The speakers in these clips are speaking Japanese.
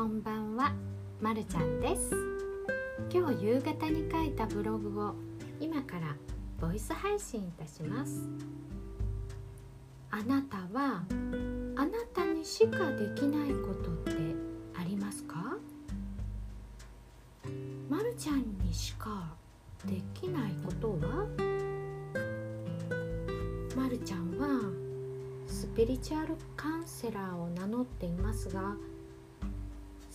こんばんは、まるちゃんです。今日夕方に書いたブログを今からボイス配信いたします。あなたはあなたにしかできないことってありますか？まるちゃんにしかできないことは？まるちゃんはスピリチュアルカウンセラーを名乗っていますが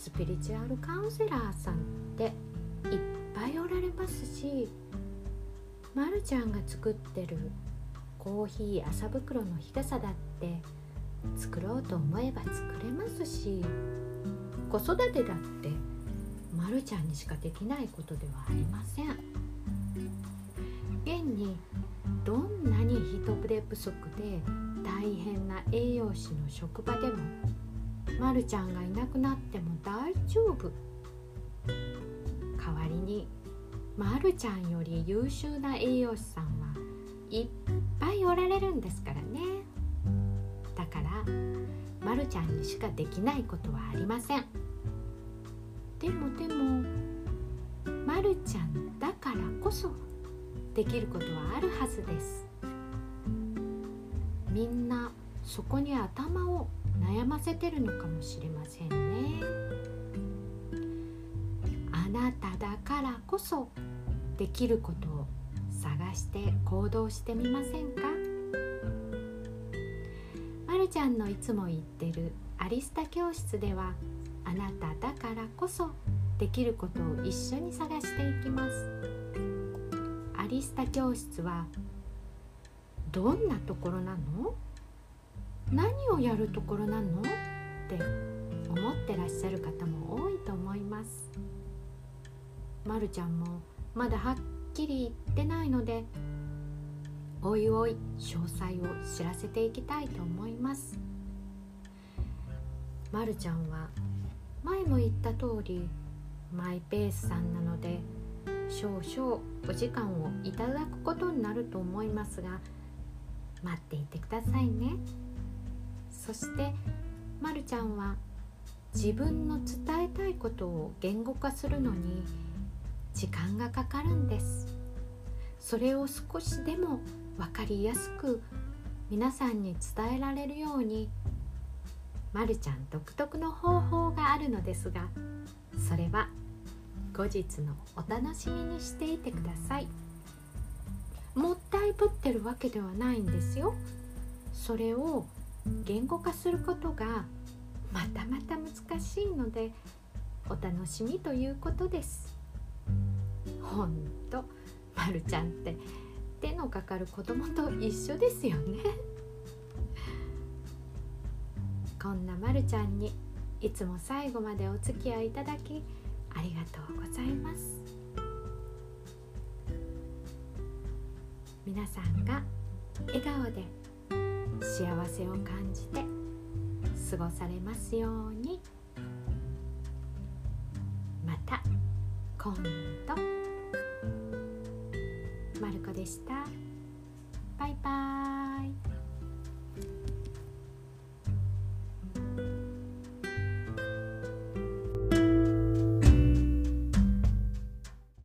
スピリチュアルカウンセラーさんっていっぱいおられますしまるちゃんが作ってるコーヒー麻袋の日傘だって作ろうと思えば作れますし子育てだってまるちゃんにしかできないことではありません。現にどんなに人手不足で大変な栄養士の職場でもまるちゃんがいなくなっても大丈夫。代わりにまるちゃんより優秀な栄養士さんはいっぱいおられるんですからね。だからまるちゃんにしかできないことはありません。でもでもまるちゃんだからこそできることはあるはずです。みんなそこに頭を悩ませてるのかもしれませんね。あなただからこそできることを探して行動してみませんか？まるちゃんのいつも言ってるアリスタ教室ではあなただからこそできることを一緒に探していきます。アリスタ教室はどんなところなの？何をやるところなのって思ってらっしゃる方も多いと思います。まるちゃんもまだはっきり言ってないのでおいおい詳細を知らせていきたいと思います。まるちゃんは前も言った通りマイペースさんなので少々お時間をいただくことになると思いますが待っていてくださいね。そしてまるちゃんは自分の伝えたいことを言語化するのに時間がかかるんですそれを少しでも分かりやすく皆さんに伝えられるようにまるちゃん独特の方法があるのですがそれは後日のお楽しみにしていてください。もったいぶってるわけではないんですよそれを言語化することがまたまた難しいのでお楽しみということです。ほんとまるちゃんって手のかかる子供と一緒ですよね。こんなまるちゃんにいつも最後までお付き合いいただきありがとうございます。皆さんが笑顔で幸せを感じて過ごされますようにまた今度まる子でした。